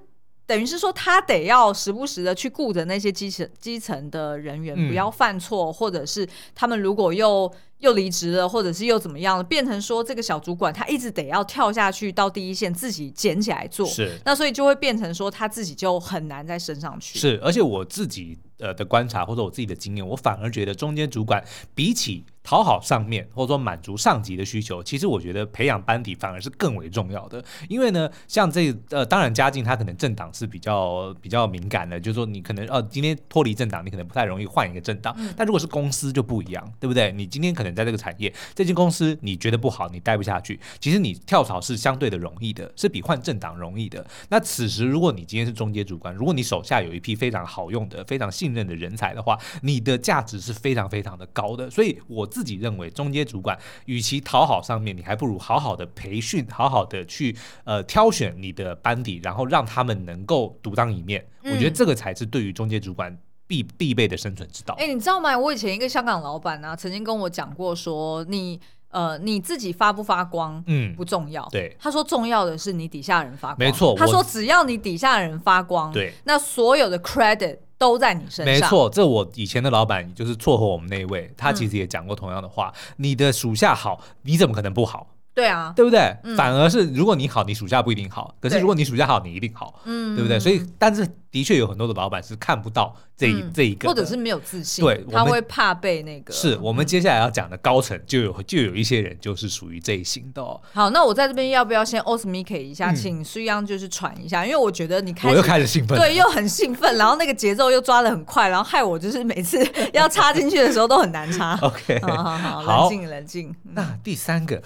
S1: 等于是说他得要时不时的去顾着那些基层基层的人员不要犯错，或者是他们如果又。又离职了，或者是又怎么样了，变成说这个小主管他一直得要跳下去到第一线自己捡起来做，
S2: 是，
S1: 那所以就会变成说他自己就很难再升上去。
S2: 是，而且我自己呃的观察或者我自己的经验，我反而觉得中间主管比起讨好上面或者说满足上级的需求，其实我觉得培养班底反而是更为重要的。因为呢，像这呃，当然嘉靖他可能政党是比较比较敏感的，就是说你可能呃今天脱离政党，你可能不太容易换一个政党，嗯、但如果是公司就不一样，对不对？你今天可能。在这个产业，这间公司你觉得不好，你待不下去。其实你跳槽是相对的容易的，是比换政党容易的。那此时，如果你今天是中间主管，如果你手下有一批非常好用的、非常信任的人才的话，你的价值是非常非常的高的。所以我自己认为，中阶主管与其讨好上面，你还不如好好的培训，好好的去呃挑选你的班底，然后让他们能够独当一面。嗯、我觉得这个才是对于中阶主管。必必备的生存之道。哎、
S1: 欸，你知道吗？我以前一个香港老板呢、啊，曾经跟我讲过说，说你呃你自己发不发光，嗯，不重要。
S2: 对，
S1: 他说重要的是你底下人发光。
S2: 没错，
S1: 他说只要你底下人发光，对，那所有的 credit 都在你身上。
S2: 没错，这我以前的老板就是撮合我们那一位，他其实也讲过同样的话。嗯、你的属下好，你怎么可能不好？
S1: 对啊，
S2: 对不对？嗯、反而是如果你好，你属下不一定好。可是如果你属下好，你一定好，嗯，对不对？所以，但是的确有很多的老板是看不到这一、嗯、这一个，
S1: 或者是没有自信，
S2: 对，
S1: 他会怕被那个。
S2: 是我们接下来要讲的高层就有就有一些人就是属于这一型的、哦。
S1: 好，那我在这边要不要先 osmike 一下，请苏央就是喘一下，因为我觉得你开始
S2: 我又开始兴奋，
S1: 对，又很兴奋，然后那个节奏又抓的很快，然后害我就是每次 要插进去的时候都很难插。
S2: OK，
S1: 好好好，冷静冷静。
S2: 那第三个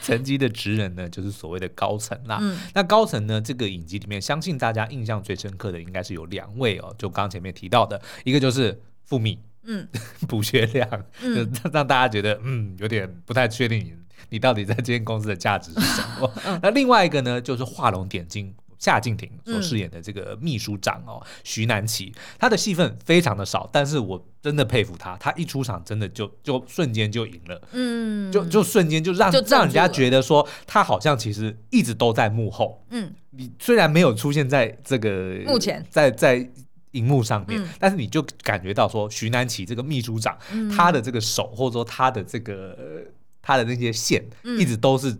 S2: 层级的职人呢，就是所谓的高层啦。嗯、那高层呢，这个影集里面，相信大家印象最深刻的应该是有两位哦，就刚前面提到的，一个就是富密，嗯，补学量，嗯，就让大家觉得嗯有点不太确定你你到底在这间公司的价值是什么。嗯、那另外一个呢，就是画龙点睛。夏靖庭所饰演的这个秘书长哦，嗯、徐南琪，他的戏份非常的少，但是我真的佩服他，他一出场真的就就瞬间就赢了，嗯，就就瞬间就让就让人家觉得说他好像其实一直都在幕后，嗯，你虽然没有出现在这个
S1: 目前。在
S2: 在荧幕上面，嗯、但是你就感觉到说徐南棋这个秘书长，嗯、他的这个手或者说他的这个他的那些线，一直都是。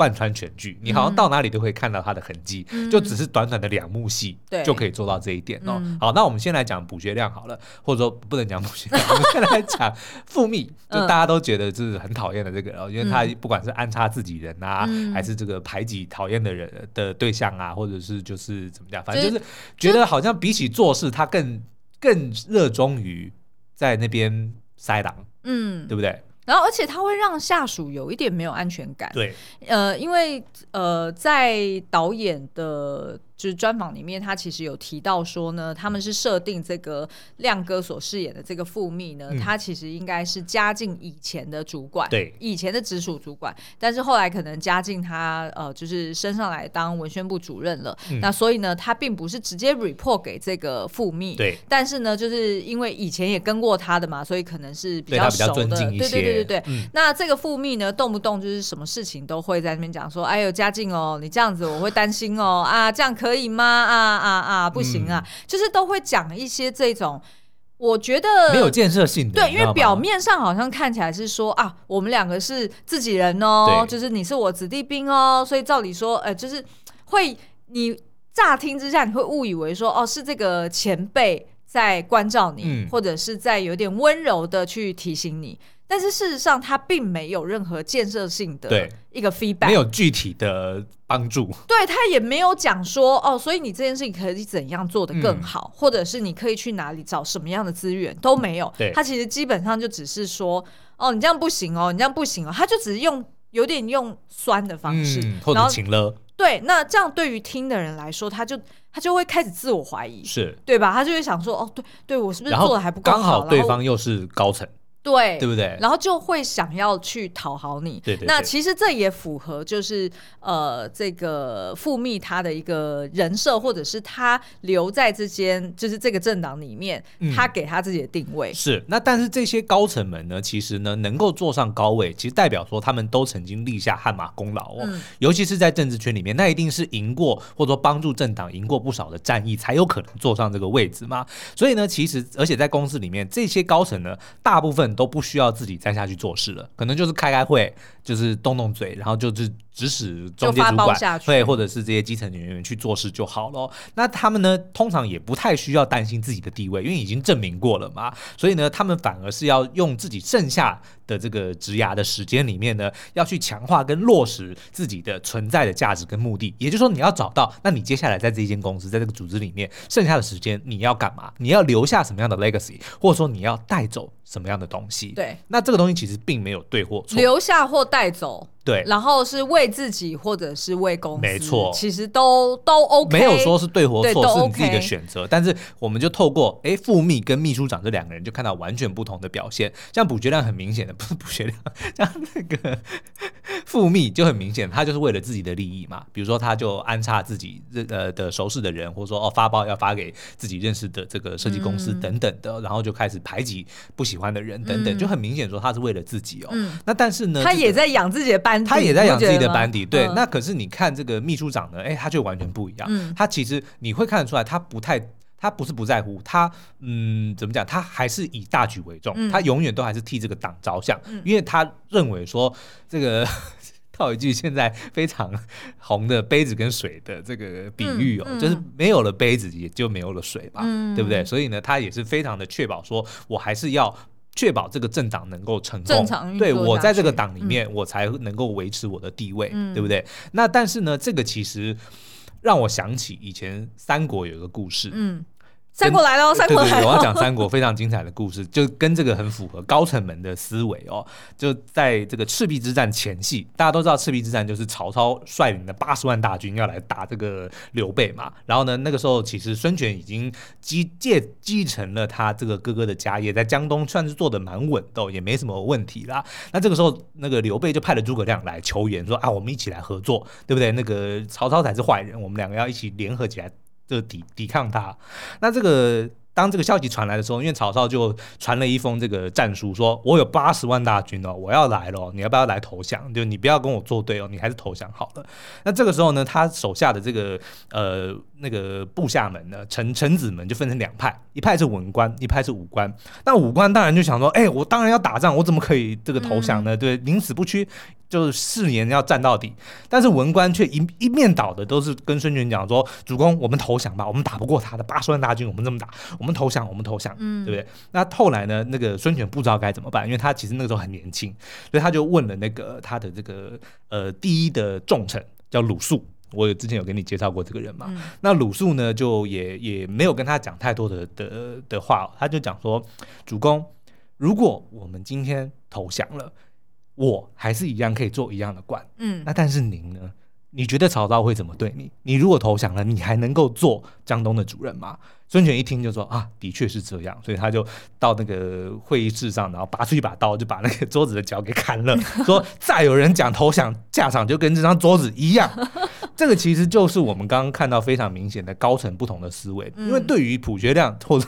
S2: 贯穿全剧，你好像到哪里都会看到他的痕迹，嗯、就只是短短的两幕戏，对。就可以做到这一点哦。嗯、好，那我们先来讲补血量好了，或者说不能讲补血量，我们先来讲富密，就大家都觉得就是很讨厌的这个，嗯、因为他不管是安插自己人啊，嗯、还是这个排挤讨厌的人的对象啊，或者是就是怎么讲，反正就是觉得好像比起做事，他更更热衷于在那边塞狼，嗯，对不对？
S1: 然后，而且他会让下属有一点没有安全感。
S2: 对，
S1: 呃，因为呃，在导演的。就是专访里面，他其实有提到说呢，他们是设定这个亮哥所饰演的这个富密呢，嗯、他其实应该是嘉靖以前的主管，
S2: 对，
S1: 以前的直属主管，但是后来可能嘉靖他呃就是升上来当文宣部主任了，嗯、那所以呢，他并不是直接 report 给这个富密，
S2: 对，
S1: 但是呢，就是因为以前也跟过他的嘛，所以可能是比较熟的，对对对对对，嗯、那这个富密呢，动不动就是什么事情都会在那边讲说，哎呦嘉靖哦，你这样子我会担心哦，啊这样可。可以吗？啊啊啊！不行啊！嗯、就是都会讲一些这种，我觉得
S2: 没有建设性的。
S1: 对，因为表面上好像看起来是说啊，我们两个是自己人哦，就是你是我子弟兵哦，所以照理说，呃，就是会你乍听之下你会误以为说，哦，是这个前辈在关照你，嗯、或者是在有点温柔的去提醒你。但是事实上，他并没有任何建设性的一个 feedback，
S2: 没有具体的帮助。
S1: 对，他也没有讲说哦，所以你这件事情可以怎样做得更好，嗯、或者是你可以去哪里找什么样的资源都没有。对，他其实基本上就只是说哦，你这样不行哦，你这样不行哦，他就只是用有点用酸的方式，
S2: 嗯、或者情了。
S1: 对，那这样对于听的人来说，他就他就会开始自我怀疑，
S2: 是
S1: 对吧？他就会想说哦，对对，我是不是做的还不够好？
S2: 刚好对方又是高层。
S1: 对，
S2: 对不对？
S1: 然后就会想要去讨好你。
S2: 对对对。
S1: 那其实这也符合，就是呃，这个富密他的一个人设，或者是他留在这间，就是这个政党里面，嗯、他给他自己的定位。
S2: 是。那但是这些高层们呢，其实呢，能够坐上高位，其实代表说他们都曾经立下汗马功劳哦。嗯、尤其是在政治圈里面，那一定是赢过，或者说帮助政党赢过不少的战役，才有可能坐上这个位置嘛。所以呢，其实而且在公司里面，这些高层呢，大部分。都不需要自己再下去做事了，可能就是开开会，就是动动嘴，然后就是。指使中介主管对，或者是这些基层人员去做事就好了。那他们呢，通常也不太需要担心自己的地位，因为已经证明过了嘛。所以呢，他们反而是要用自己剩下的这个职涯的时间里面呢，要去强化跟落实自己的存在的价值跟目的。也就是说，你要找到，那你接下来在这一间公司，在这个组织里面，剩下的时间你要干嘛？你要留下什么样的 legacy，或者说你要带走什么样的东西？
S1: 对，
S2: 那这个东西其实并没有对或错，
S1: 留下或带走。
S2: 对，
S1: 然后是为自己或者是为公司，
S2: 没错，
S1: 其实都都 OK，
S2: 没有说是对或错，是你自己的选择。但是我们就透过哎，副秘跟秘书长这两个人，就看到完全不同的表现。像补觉量很明显的不是补觉量，像那个 富密就很明显，他就是为了自己的利益嘛。比如说，他就安插自己认呃的熟识的人，或者说哦发包要发给自己认识的这个设计公司等等的，然后就开始排挤不喜欢的人等等，就很明显说他是为了自己哦。那但是呢，
S1: 他也在养自己的班底。
S2: 他也在养自己的班底，对。嗯、那可是你看这个秘书长呢，哎、欸，他就完全不一样。嗯、他其实你会看得出来，他不太，他不是不在乎，他嗯，怎么讲？他还是以大局为重，嗯、他永远都还是替这个党着想，嗯、因为他认为说这个。套一句现在非常红的杯子跟水的这个比喻哦，就是没有了杯子也就没有了水嘛，
S1: 嗯、
S2: 对不对？所以呢，他也是非常的确保说，我还是要确保这个政党能够成功，对我在这个党里面，我才能够维持我的地位，嗯、对不对？那但是呢，这个其实让我想起以前三国有一个故事，
S1: 嗯。三国来了，三国来了。
S2: 我要讲三国非常精彩的故事，就跟这个很符合高层们的思维哦。就在这个赤壁之战前夕，大家都知道赤壁之战就是曹操率领的八十万大军要来打这个刘备嘛。然后呢，那个时候其实孙权已经继继继承了他这个哥哥的家业，在江东算是做的蛮稳的，也没什么问题啦。那这个时候，那个刘备就派了诸葛亮来求援，说啊，我们一起来合作，对不对？那个曹操才是坏人，我们两个要一起联合起来。就抵抵抗他，那这个当这个消息传来的时候，因为曹操就传了一封这个战书，说我有八十万大军哦，我要来了，你要不要来投降？就你不要跟我作对哦，你还是投降好了。那这个时候呢，他手下的这个呃那个部下们呢，臣臣子们就分成两派，一派是文官，一派是武官。那武官当然就想说，哎，我当然要打仗，我怎么可以这个投降呢？对，宁死不屈。就是誓言要战到底，但是文官却一一面倒的都是跟孙权讲说：“主公，我们投降吧，我们打不过他的八十万大军，我们这么打，我们投降，我们投降，嗯，对不对？”那后来呢，那个孙权不知道该怎么办，因为他其实那个时候很年轻，所以他就问了那个他的这个呃第一的重臣叫鲁肃，我有之前有跟你介绍过这个人嘛？嗯、那鲁肃呢，就也也没有跟他讲太多的的的话，他就讲说：“主公，如果我们今天投降了。”我还是一样可以做一样的官，嗯，那但是您呢？你觉得曹操会怎么对你？你如果投降了，你还能够做江东的主人吗？孙权一听就说啊，的确是这样，所以他就到那个会议室上，然后拔出一把刀，就把那个桌子的脚给砍了，说再有人讲投降，下场就跟这张桌子一样。这个其实就是我们刚刚看到非常明显的高层不同的思维，因为对于普学亮或者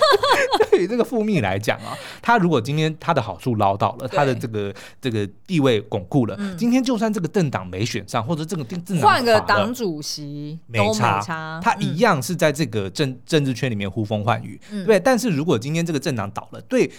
S2: 对于这个复密来讲啊，他如果今天他的好处捞到了，他的这个这个地位巩固了，今天就算这个政党没选上，或者这个政党
S1: 换个党主席没差，
S2: 他一样是在这个政。政治圈里面呼风唤雨，嗯、对，但是如果今天这个政党倒了，对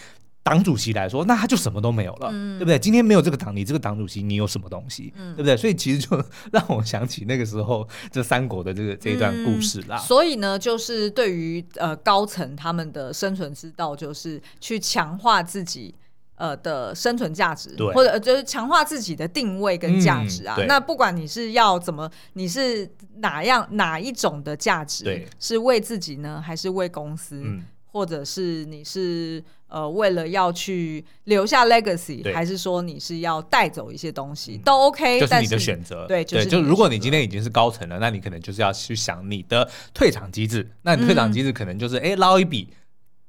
S2: 党主席来说，那他就什么都没有了，嗯、对不对？今天没有这个党，你这个党主席，你有什么东西？嗯、对不对？所以其实就让我想起那个时候这三国的这个这一段故事啦。
S1: 嗯、所以呢，就是对于呃高层他们的生存之道，就是去强化自己。呃的生存价值，或者就是强化自己的定位跟价值啊。嗯、那不管你是要怎么，你是哪样哪一种的价值，是为自己呢，还是为公司，嗯、或者是你是呃为了要去留下 legacy，还是说你是要带走一些东西，嗯、都 OK，
S2: 就是你的选择。对，就是就如果你今天已经是高层了，那你可能就是要去想你的退场机制。那你退场机制可能就是哎捞、嗯、一笔。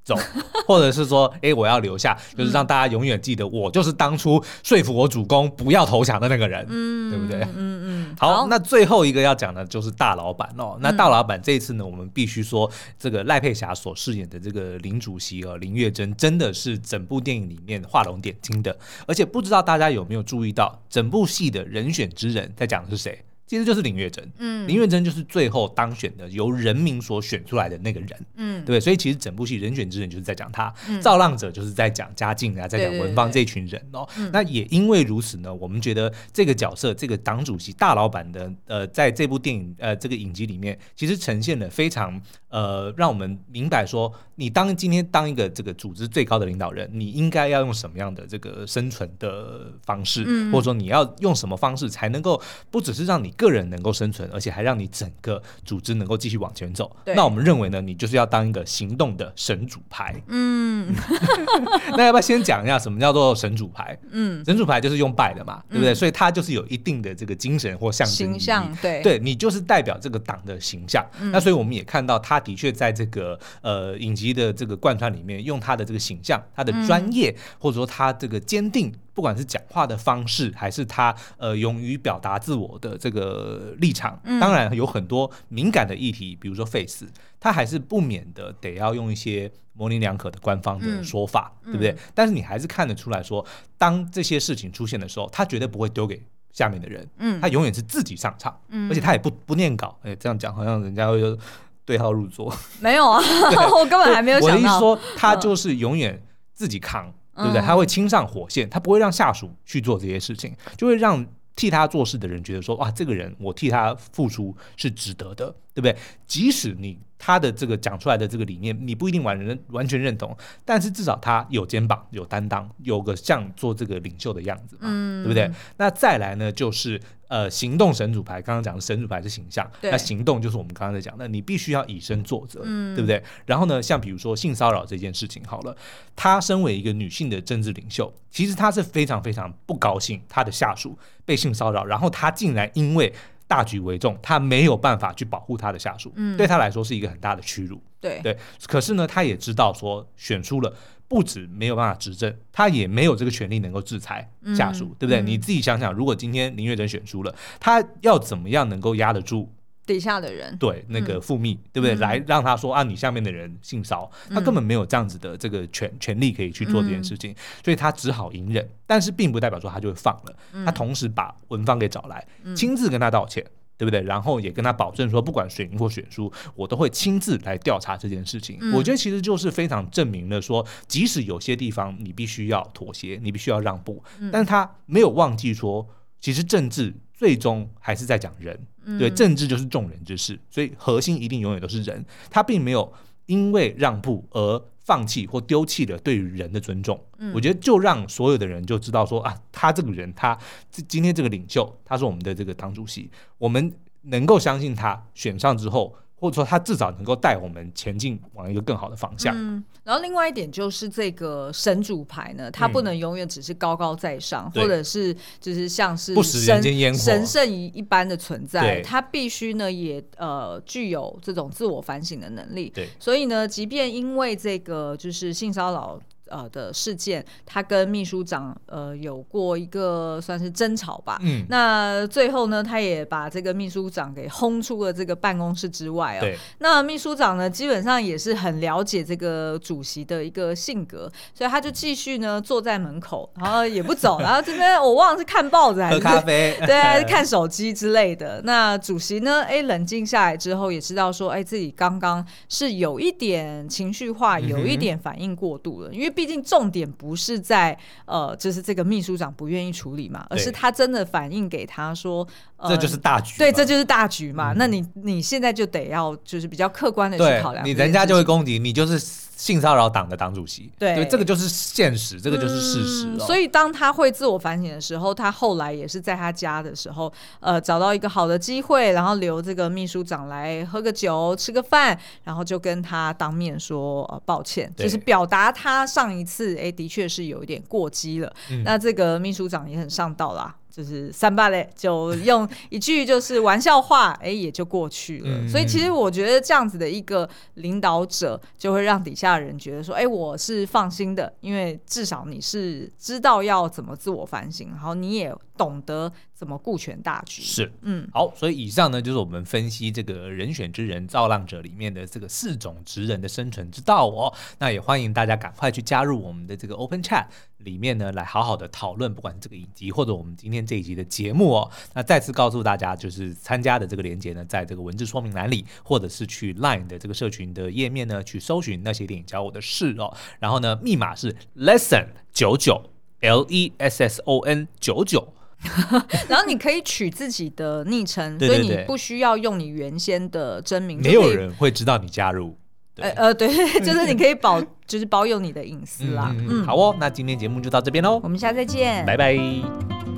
S2: 走，或者是说，哎，我要留下，就是让大家永远记得我就是当初说服我主公不要投降的那个人，嗯，对不对？嗯 嗯。好，好，那最后一个要讲的就是大老板哦。那大老板这一次呢，我们必须说，这个赖佩霞所饰演的这个林主席哦，林月珍真的是整部电影里面画龙点睛的。而且不知道大家有没有注意到，整部戏的人选之人在讲的是谁？其实就是林月珍，嗯，林月珍就是最后当选的，由人民所选出来的那个人，嗯，对不对？所以其实整部戏人选之人就是在讲他，嗯、造浪者就是在讲嘉靖啊，在讲文芳这群人哦。那也因为如此呢，我们觉得这个角色，这个党主席大老板的，呃，在这部电影呃这个影集里面，其实呈现了非常呃让我们明白说，你当今天当一个这个组织最高的领导人，你应该要用什么样的这个生存的方式，嗯、或者说你要用什么方式才能够不只是让你。个人能够生存，而且还让你整个组织能够继续往前走。那我们认为呢，你就是要当一个行动的神主牌。嗯，那要不要先讲一下什么叫做神主牌？嗯，神主牌就是用拜的嘛，对不对？嗯、所以它就是有一定的这个精神或象征
S1: 形象。对，
S2: 对你就是代表这个党的形象。嗯、那所以我们也看到，他的确在这个呃影集的这个贯穿里面，用他的这个形象、他的专业，嗯、或者说他这个坚定。不管是讲话的方式，还是他呃勇于表达自我的这个立场，嗯、当然有很多敏感的议题，比如说 face，，他还是不免的得要用一些模棱两可的官方的说法，嗯、对不对？嗯、但是你还是看得出来说，当这些事情出现的时候，他绝对不会丢给下面的人，嗯，他永远是自己上场，嗯，而且他也不不念稿，哎，这样讲好像人家会对号入座，
S1: 没有啊，我根本还没有想到，
S2: 我的意思说，他就是永远自己扛。对不对？他会亲上火线，他不会让下属去做这些事情，就会让替他做事的人觉得说，哇，这个人我替他付出是值得的，对不对？即使你他的这个讲出来的这个理念，你不一定完全完全认同，但是至少他有肩膀、有担当，有个像做这个领袖的样子嘛，嗯，对不对？那再来呢，就是呃，行动神主牌，刚刚讲的神主牌是形象，那行动就是我们刚刚在讲的，你必须要以身作则，嗯，对不对？然后呢，像比如说性骚扰这件事情，好了，她身为一个女性的政治领袖，其实她是非常非常不高兴，她的下属被性骚扰，然后她竟然因为大局为重，他没有办法去保护他的下属，嗯，对他来说是一个很大的屈辱，
S1: 对
S2: 对。可是呢，他也知道说选输了，不止没有办法执政，他也没有这个权利能够制裁下属，嗯、对不对？嗯、你自己想想，如果今天林月珍选输了，他要怎么样能够压得住？
S1: 底下的人
S2: 对那个复秘，嗯、对不对？来让他说啊，你下面的人性骚，嗯、他根本没有这样子的这个权权利可以去做这件事情，嗯、所以他只好隐忍。但是并不代表说他就会放了，嗯、他同时把文芳给找来，嗯、亲自跟他道歉，对不对？然后也跟他保证说，不管选赢或选输，我都会亲自来调查这件事情。嗯、我觉得其实就是非常证明了说，即使有些地方你必须要妥协，你必须要让步，嗯、但是他没有忘记说，其实政治最终还是在讲人。对，政治就是众人之事，所以核心一定永远都是人。他并没有因为让步而放弃或丢弃了对于人的尊重。嗯，我觉得就让所有的人就知道说啊，他这个人，他今天这个领袖，他是我们的这个党主席，我们能够相信他选上之后。或者说他至少能够带我们前进往一个更好的方向。
S1: 嗯，然后另外一点就是这个神主牌呢，它不能永远只是高高在上，嗯、或者是就是像是神不食人间烟火神圣一一般的存在。对它必须呢也呃具有这种自我反省的能力。对，所以呢，即便因为这个就是性骚扰。呃的事件，他跟秘书长呃有过一个算是争吵吧。嗯，那最后呢，他也把这个秘书长给轰出了这个办公室之外哦。对。那秘书长呢，基本上也是很了解这个主席的一个性格，所以他就继续呢坐在门口，然后也不走，然后这边我忘了是看报纸还是
S2: 喝咖啡，
S1: 对，还是 看手机之类的。那主席呢，哎，冷静下来之后，也知道说，哎，自己刚刚是有一点情绪化，有一点反应过度了，因为。毕竟重点不是在呃，就是这个秘书长不愿意处理嘛，而是他真的反映给他说，
S2: 呃、这就是大局。
S1: 对，这就是大局嘛。嗯、那你你现在就得要就是比较客观的去考量，
S2: 你人家就会攻击你，就是。性骚扰党的党主席，对，对，这个就是现实，这个就是事实，哦嗯。
S1: 所以当他会自我反省的时候，他后来也是在他家的时候，呃，找到一个好的机会，然后留这个秘书长来喝个酒、吃个饭，然后就跟他当面说呃抱歉，就是表达他上一次哎的确是有一点过激了。嗯、那这个秘书长也很上道啦。就是三八嘞，就用一句就是玩笑话，哎，也就过去了。嗯、所以其实我觉得这样子的一个领导者，就会让底下的人觉得说，哎，我是放心的，因为至少你是知道要怎么自我反省，然后你也懂得。怎么顾全大局？
S2: 是，嗯，好，所以以上呢，就是我们分析这个人选之人造浪者里面的这个四种职人的生存之道哦。那也欢迎大家赶快去加入我们的这个 Open Chat 里面呢，来好好的讨论，不管这个影集或者我们今天这一集的节目哦。那再次告诉大家，就是参加的这个链接呢，在这个文字说明栏里，或者是去 Line 的这个社群的页面呢，去搜寻那些电影教我的事哦。然后呢，密码是 Lesson 九九 L E S S O N 九九。
S1: 然后你可以取自己的昵称，对对对，所以你不需要用你原先的真名，
S2: 没有人会知道你加入。
S1: 呃呃，对，就是你可以保，就是保有你的隐私啦。嗯，
S2: 嗯，好哦，那今天节目就到这边喽，
S1: 我们下次再见，
S2: 拜拜。